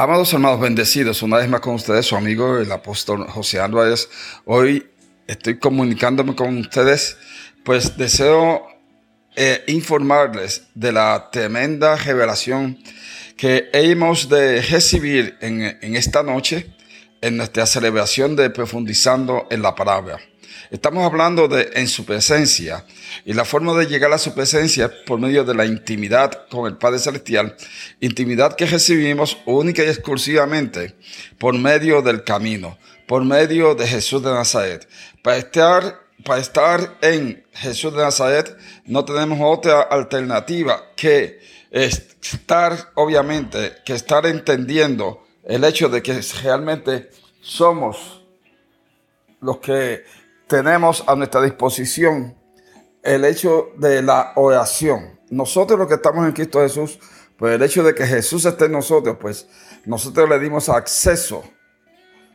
Amados hermanos bendecidos, una vez más con ustedes, su amigo el apóstol José Álvarez. Hoy estoy comunicándome con ustedes, pues deseo eh, informarles de la tremenda revelación que hemos de recibir en, en esta noche en nuestra celebración de profundizando en la palabra. Estamos hablando de en su presencia y la forma de llegar a su presencia es por medio de la intimidad con el Padre Celestial, intimidad que recibimos única y exclusivamente por medio del camino, por medio de Jesús de Nazaret. Para estar, para estar en Jesús de Nazaret no tenemos otra alternativa que estar, obviamente, que estar entendiendo el hecho de que realmente somos los que tenemos a nuestra disposición el hecho de la oración. Nosotros los que estamos en Cristo Jesús, pues el hecho de que Jesús esté en nosotros, pues nosotros le dimos acceso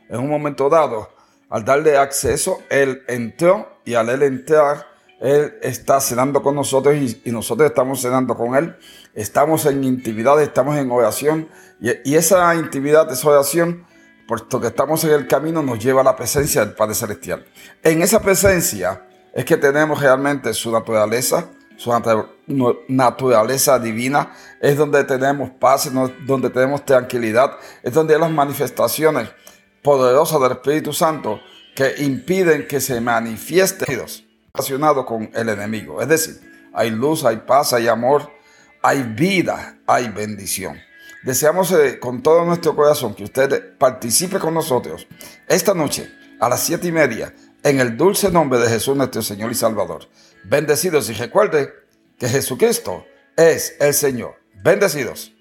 en un momento dado. Al darle acceso, Él entró y al Él entrar, Él está cenando con nosotros y, nosotros estamos cenando con Él. Estamos en intimidad, estamos en oración y, y esa intimidad, esa oración, puesto que estamos en el camino, nos lleva a la presencia del Padre Celestial. En esa presencia es que tenemos realmente su naturaleza, su naturaleza divina, es donde tenemos paz, donde tenemos tranquilidad, es donde hay las manifestaciones poderosas del Espíritu Santo que impiden que se manifieste relacionado con el enemigo. Es decir, hay luz, hay paz, hay amor, hay vida, hay bendición. Deseamos eh, con todo nuestro corazón que usted participe con nosotros esta noche a las siete y media en el dulce nombre de Jesús nuestro Señor y Salvador. Bendecidos y recuerde que Jesucristo es el Señor. Bendecidos.